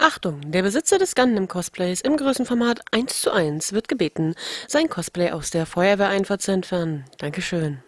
Achtung, der Besitzer des Gundam-Cosplays im Größenformat 1 zu 1 wird gebeten, sein Cosplay aus der Feuerwehreinfahrt zu entfernen. Dankeschön.